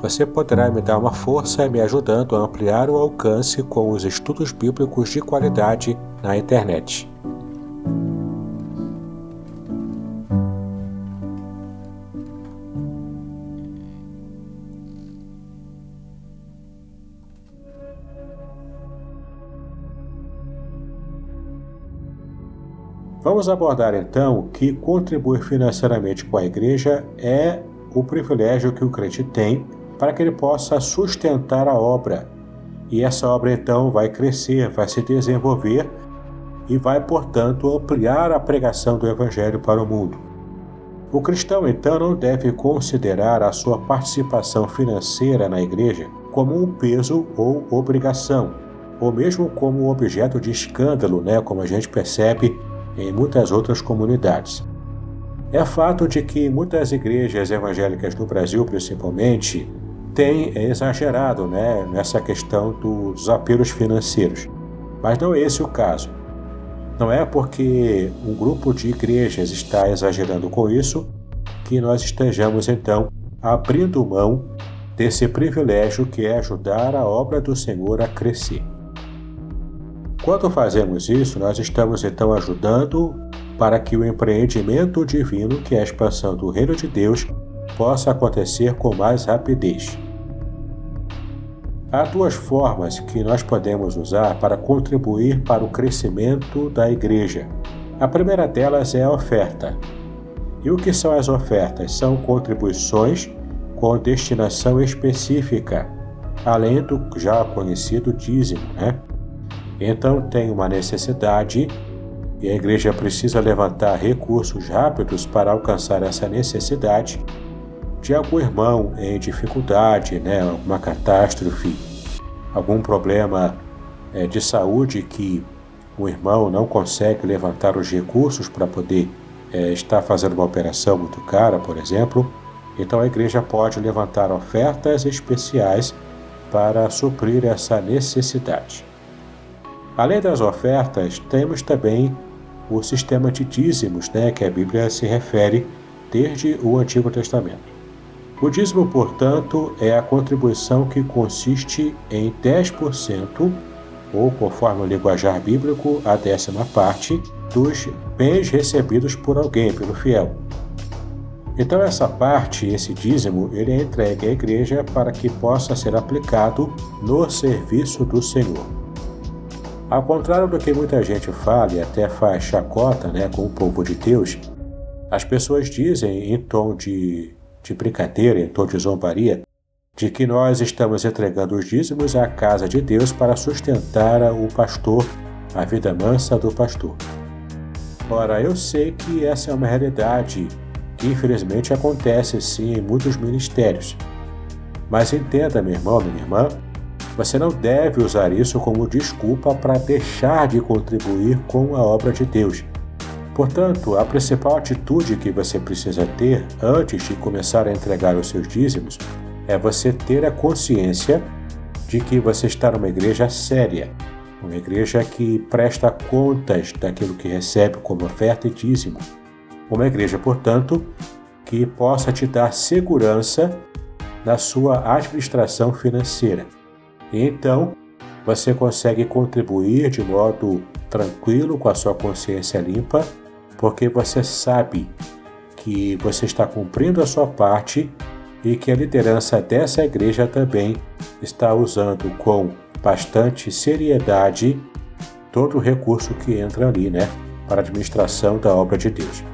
Você poderá me dar uma força me ajudando a ampliar o alcance com os estudos bíblicos de qualidade na internet. Vamos abordar então que contribuir financeiramente com a igreja é o privilégio que o crente tem para que ele possa sustentar a obra. E essa obra então vai crescer, vai se desenvolver e vai, portanto, ampliar a pregação do Evangelho para o mundo. O cristão, então, não deve considerar a sua participação financeira na igreja como um peso ou obrigação, ou mesmo como objeto de escândalo, né, como a gente percebe em muitas outras comunidades. É fato de que muitas igrejas evangélicas no Brasil, principalmente, têm exagerado né, nessa questão dos apelos financeiros. Mas não é esse o caso. Não é porque um grupo de igrejas está exagerando com isso que nós estejamos então abrindo mão desse privilégio que é ajudar a obra do Senhor a crescer. Quando fazemos isso, nós estamos então ajudando para que o empreendimento divino, que é a expansão do reino de Deus, possa acontecer com mais rapidez. Há duas formas que nós podemos usar para contribuir para o crescimento da igreja. A primeira delas é a oferta. E o que são as ofertas? São contribuições com destinação específica, além do já conhecido dízimo, né? Então tem uma necessidade e a igreja precisa levantar recursos rápidos para alcançar essa necessidade de algum irmão em dificuldade, né, alguma catástrofe, algum problema é, de saúde que o irmão não consegue levantar os recursos para poder é, estar fazendo uma operação muito cara, por exemplo, então a igreja pode levantar ofertas especiais para suprir essa necessidade. Além das ofertas, temos também o sistema de dízimos, né, que a Bíblia se refere desde o Antigo Testamento. O dízimo, portanto, é a contribuição que consiste em 10%, ou conforme o linguajar bíblico, a décima parte, dos bens recebidos por alguém, pelo fiel. Então essa parte, esse dízimo, ele é entregue à igreja para que possa ser aplicado no serviço do Senhor. Ao contrário do que muita gente fala e até faz chacota né, com o povo de Deus, as pessoas dizem em tom de de brincadeira, em tom de zombaria, de que nós estamos entregando os dízimos à casa de Deus para sustentar o pastor, a vida mansa do pastor. Ora, eu sei que essa é uma realidade que infelizmente acontece sim em muitos ministérios. Mas entenda, meu irmão, minha irmã, você não deve usar isso como desculpa para deixar de contribuir com a obra de Deus Portanto, a principal atitude que você precisa ter antes de começar a entregar os seus dízimos é você ter a consciência de que você está numa igreja séria, uma igreja que presta contas daquilo que recebe como oferta e dízimo. Uma igreja, portanto, que possa te dar segurança na sua administração financeira. E então, você consegue contribuir de modo tranquilo, com a sua consciência limpa porque você sabe que você está cumprindo a sua parte e que a liderança dessa igreja também está usando com bastante seriedade todo o recurso que entra ali, né? para a administração da obra de Deus.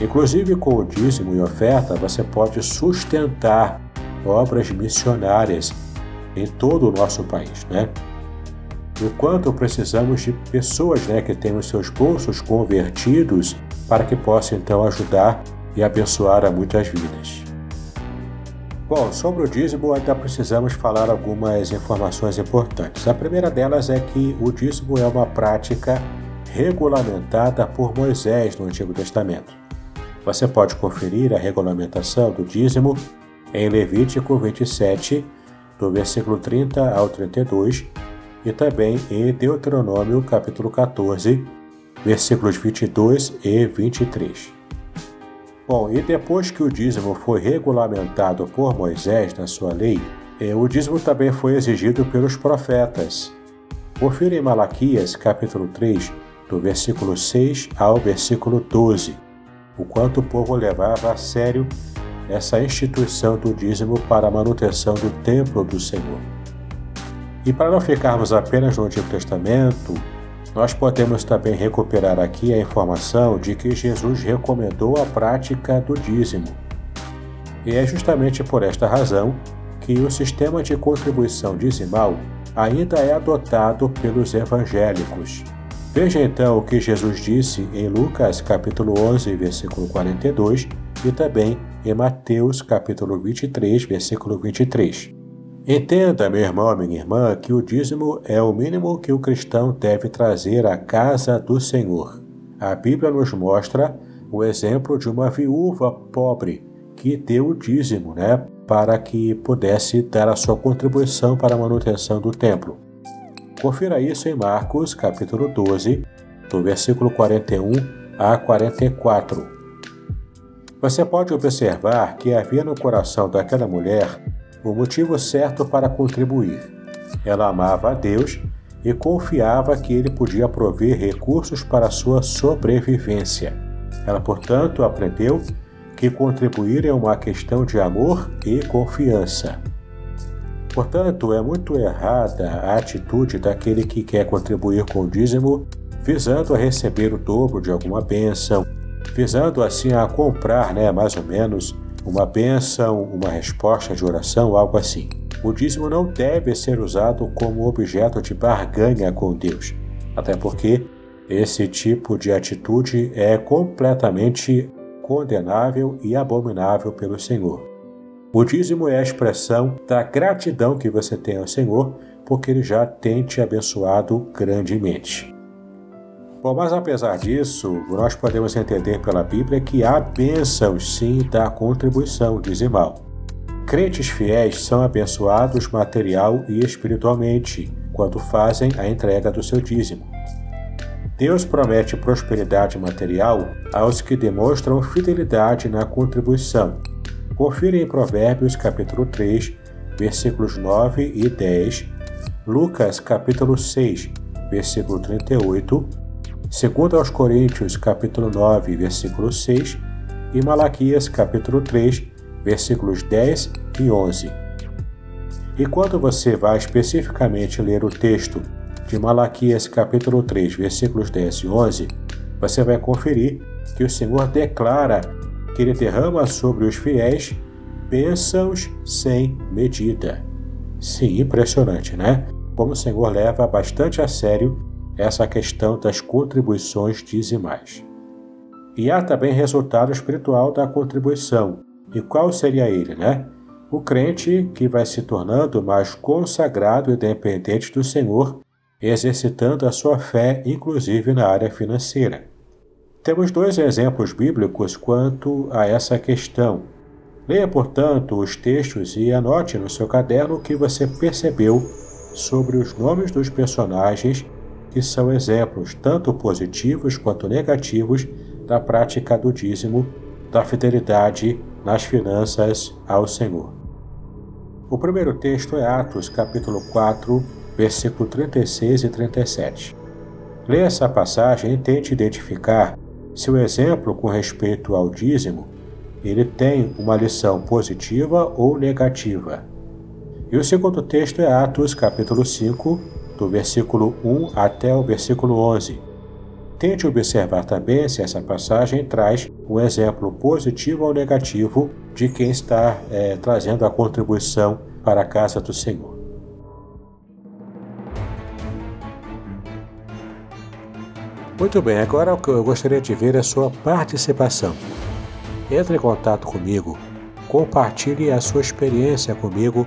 Inclusive, com o dízimo e oferta, você pode sustentar obras missionárias em todo o nosso país, né? O quanto precisamos de pessoas né, que tenham seus bolsos convertidos para que possam então ajudar e abençoar a muitas vidas. Bom, sobre o dízimo ainda precisamos falar algumas informações importantes. A primeira delas é que o dízimo é uma prática regulamentada por Moisés no Antigo Testamento. Você pode conferir a regulamentação do dízimo em Levítico 27, do versículo 30 ao 32, e também em Deuteronômio capítulo 14, versículos 22 e 23. Bom, e depois que o dízimo foi regulamentado por Moisés na sua lei, eh, o dízimo também foi exigido pelos profetas. Confira em Malaquias capítulo 3, do versículo 6 ao versículo 12, o quanto o povo levava a sério essa instituição do dízimo para a manutenção do templo do Senhor. E para não ficarmos apenas no Antigo Testamento, nós podemos também recuperar aqui a informação de que Jesus recomendou a prática do dízimo. E é justamente por esta razão que o sistema de contribuição dizimal ainda é adotado pelos evangélicos. Veja então o que Jesus disse em Lucas capítulo 11, versículo 42 e também em Mateus capítulo 23, versículo 23. Entenda, meu irmão, minha irmã, que o dízimo é o mínimo que o cristão deve trazer à casa do Senhor. A Bíblia nos mostra o exemplo de uma viúva pobre que deu o dízimo, né, para que pudesse dar a sua contribuição para a manutenção do templo. Confira isso em Marcos, capítulo 12, do versículo 41 a 44. Você pode observar que havia no coração daquela mulher o motivo certo para contribuir. Ela amava a Deus e confiava que ele podia prover recursos para sua sobrevivência. Ela, portanto, aprendeu que contribuir é uma questão de amor e confiança. Portanto, é muito errada a atitude daquele que quer contribuir com o dízimo visando a receber o dobro de alguma bênção, visando assim a comprar, né, mais ou menos, uma bênção, uma resposta de oração, algo assim. O dízimo não deve ser usado como objeto de barganha com Deus, até porque esse tipo de atitude é completamente condenável e abominável pelo Senhor. O dízimo é a expressão da gratidão que você tem ao Senhor, porque Ele já tem te abençoado grandemente. Bom, mas apesar disso, nós podemos entender pela Bíblia que há bênçãos sim da contribuição dizimal. Crentes fiéis são abençoados material e espiritualmente quando fazem a entrega do seu dízimo. Deus promete prosperidade material aos que demonstram fidelidade na contribuição. Confira em Provérbios capítulo 3, versículos 9 e 10, Lucas capítulo 6, versículo 38 Segundo aos Coríntios, capítulo 9, versículo 6, e Malaquias, capítulo 3, versículos 10 e 11. E quando você vai especificamente ler o texto de Malaquias, capítulo 3, versículos 10 e 11, você vai conferir que o Senhor declara que ele derrama sobre os fiéis bênçãos sem medida. Sim, impressionante, né? Como o Senhor leva bastante a sério essa questão das contribuições dizimais. E há também resultado espiritual da contribuição. E qual seria ele, né? O crente que vai se tornando mais consagrado e dependente do Senhor, exercitando a sua fé, inclusive na área financeira. Temos dois exemplos bíblicos quanto a essa questão. Leia, portanto, os textos e anote no seu caderno o que você percebeu sobre os nomes dos personagens que são exemplos tanto positivos quanto negativos da prática do dízimo, da fidelidade nas finanças ao Senhor. O primeiro texto é Atos, capítulo 4, versículo 36 e 37. Leia essa passagem e tente identificar se o exemplo com respeito ao dízimo ele tem uma lição positiva ou negativa. E o segundo texto é Atos, capítulo 5, do versículo 1 até o versículo 11. tente observar também se essa passagem traz um exemplo positivo ou negativo de quem está é, trazendo a contribuição para a casa do Senhor. Muito bem, agora o que eu gostaria de ver é a sua participação. Entre em contato comigo, compartilhe a sua experiência comigo